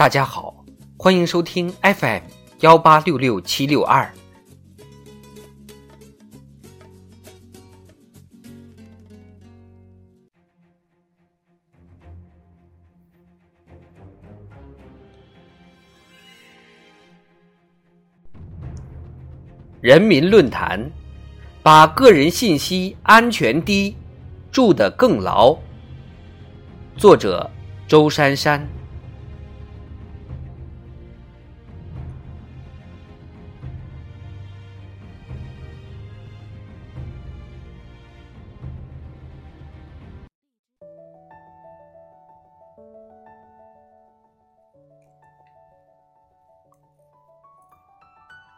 大家好，欢迎收听 FM 幺八六六七六二。人民论坛，把个人信息安全低筑得更牢。作者：周珊珊。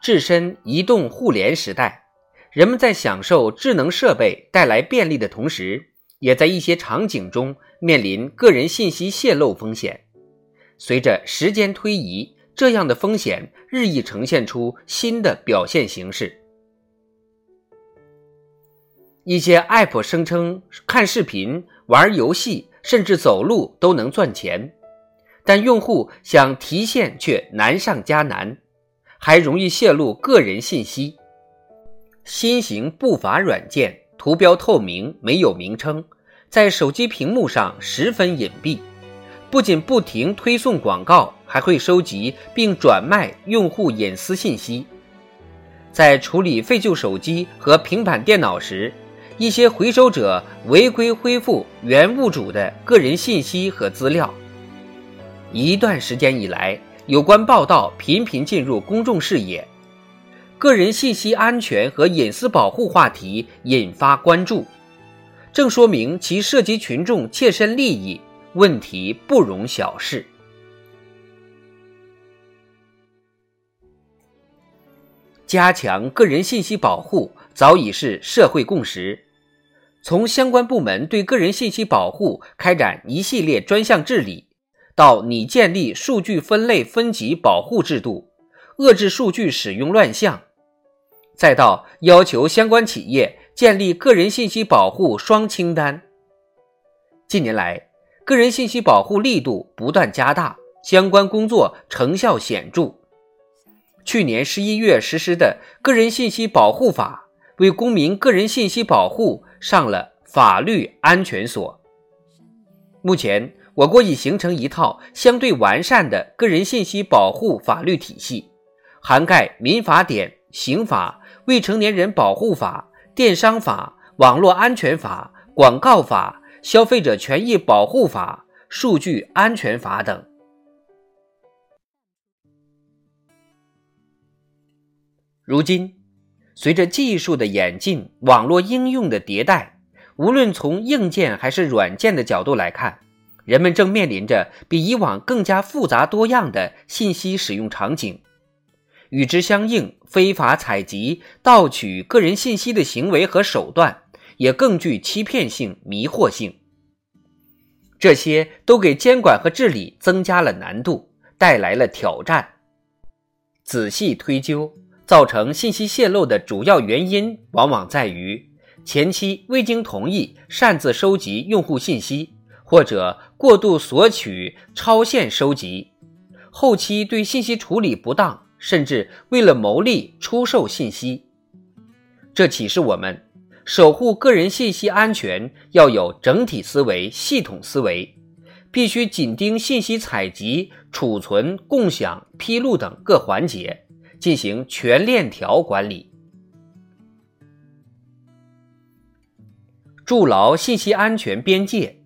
置身移动互联时代，人们在享受智能设备带来便利的同时，也在一些场景中面临个人信息泄露风险。随着时间推移，这样的风险日益呈现出新的表现形式。一些 App 声称看视频、玩游戏，甚至走路都能赚钱，但用户想提现却难上加难。还容易泄露个人信息。新型不法软件图标透明，没有名称，在手机屏幕上十分隐蔽，不仅不停推送广告，还会收集并转卖用户隐私信息。在处理废旧手机和平板电脑时，一些回收者违规恢复原物主的个人信息和资料。一段时间以来。有关报道频频进入公众视野，个人信息安全和隐私保护话题引发关注，正说明其涉及群众切身利益，问题不容小视。加强个人信息保护早已是社会共识，从相关部门对个人信息保护开展一系列专项治理。到拟建立数据分类分级保护制度，遏制数据使用乱象，再到要求相关企业建立个人信息保护双清单。近年来，个人信息保护力度不断加大，相关工作成效显著。去年十一月实施的《个人信息保护法》为公民个人信息保护上了法律安全锁。目前。我国已形成一套相对完善的个人信息保护法律体系，涵盖民法典、刑法、未成年人保护法、电商法、网络安全法、广告法、消费者权益保护法、数据安全法等。如今，随着技术的演进、网络应用的迭代，无论从硬件还是软件的角度来看，人们正面临着比以往更加复杂多样的信息使用场景，与之相应，非法采集、盗取个人信息的行为和手段也更具欺骗性、迷惑性。这些都给监管和治理增加了难度，带来了挑战。仔细推究，造成信息泄露的主要原因，往往在于前期未经同意擅自收集用户信息。或者过度索取、超限收集，后期对信息处理不当，甚至为了牟利出售信息。这启示我们，守护个人信息安全要有整体思维、系统思维，必须紧盯信息采集、储存、共享、披露等各环节，进行全链条管理，筑牢信息安全边界。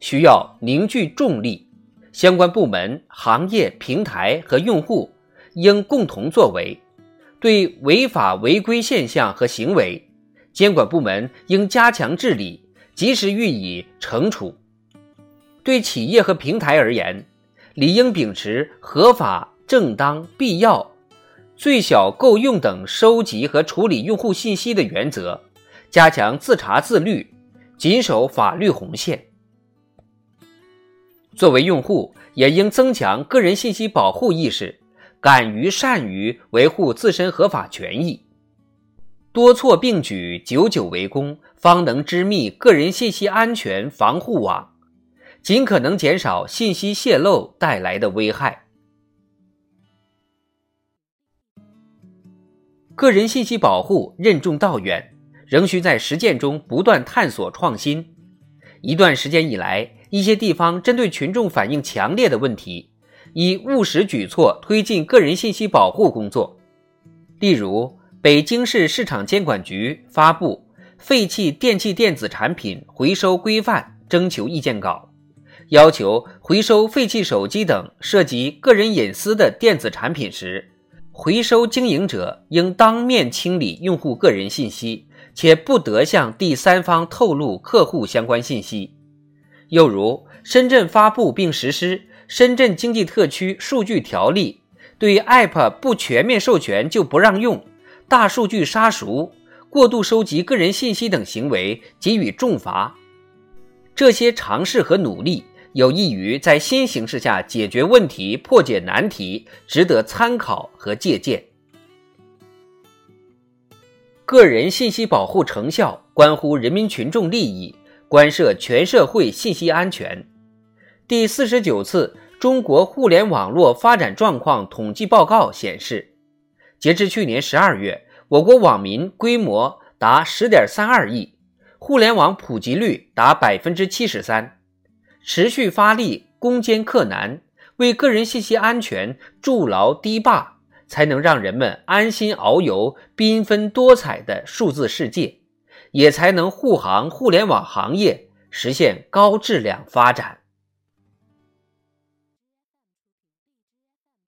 需要凝聚众力，相关部门、行业、平台和用户应共同作为。对违法违规现象和行为，监管部门应加强治理，及时予以惩处。对企业和平台而言，理应秉持合法、正当、必要、最小够用等收集和处理用户信息的原则，加强自查自律，谨守法律红线。作为用户也应增强个人信息保护意识敢于善于维护自身合法权益。多措并举久久为功方能织密个人信息安全防护网尽可能减少信息泄露带来的危害。个人信息保护任重道远仍需在实践中不断探索创新。一段时间以来一些地方针对群众反映强烈的问题，以务实举措推进个人信息保护工作。例如，北京市市场监管局发布《废弃电器电子产品回收规范》征求意见稿，要求回收废弃手机等涉及个人隐私的电子产品时，回收经营者应当面清理用户个人信息，且不得向第三方透露客户相关信息。又如，深圳发布并实施《深圳经济特区数据条例》，对 App 不全面授权就不让用、大数据杀熟、过度收集个人信息等行为给予重罚。这些尝试和努力。有益于在新形势下解决问题、破解难题，值得参考和借鉴。个人信息保护成效关乎人民群众利益，关涉全社会信息安全。第四十九次中国互联网络发展状况统计报告显示，截至去年十二月，我国网民规模达十点三二亿，互联网普及率达百分之七十三。持续发力攻坚克难，为个人信息安全筑牢堤坝，才能让人们安心遨游缤纷多彩的数字世界，也才能护航互联网行业实现高质量发展。